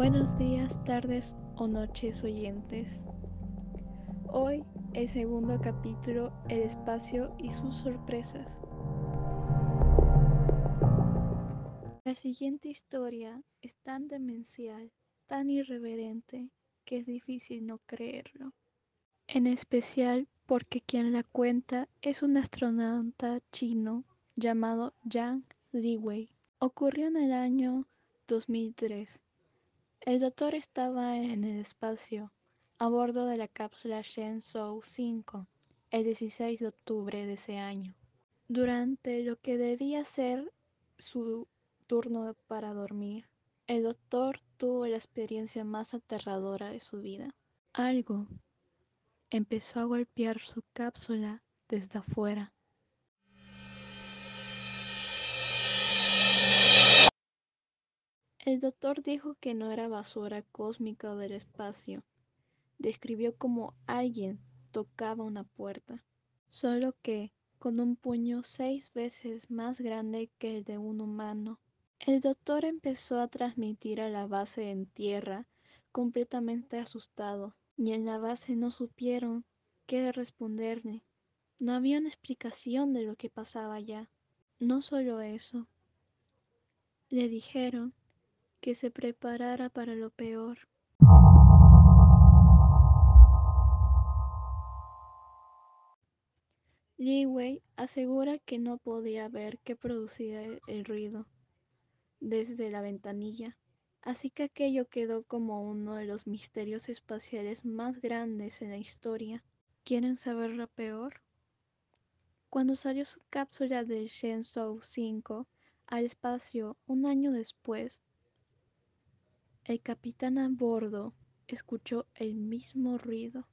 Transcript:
Buenos días, tardes o noches oyentes. Hoy el segundo capítulo, el espacio y sus sorpresas. La siguiente historia es tan demencial, tan irreverente, que es difícil no creerlo. En especial porque quien la cuenta es un astronauta chino llamado Yang Liwei. Ocurrió en el año 2003. El doctor estaba en el espacio, a bordo de la cápsula Shenzhou 5, el 16 de octubre de ese año, durante lo que debía ser su turno para dormir. El doctor tuvo la experiencia más aterradora de su vida. Algo empezó a golpear su cápsula desde afuera. El doctor dijo que no era basura cósmica o del espacio. Describió como alguien tocaba una puerta, solo que con un puño seis veces más grande que el de un humano. El doctor empezó a transmitir a la base en tierra, completamente asustado, y en la base no supieron qué responderle. No había una explicación de lo que pasaba allá. No solo eso. Le dijeron que se preparara para lo peor. Li Wei asegura que no podía ver qué producía el ruido desde la ventanilla, así que aquello quedó como uno de los misterios espaciales más grandes en la historia. ¿Quieren saber lo peor? Cuando salió su cápsula del Shenzhou 5 al espacio un año después, el capitán a bordo escuchó el mismo ruido.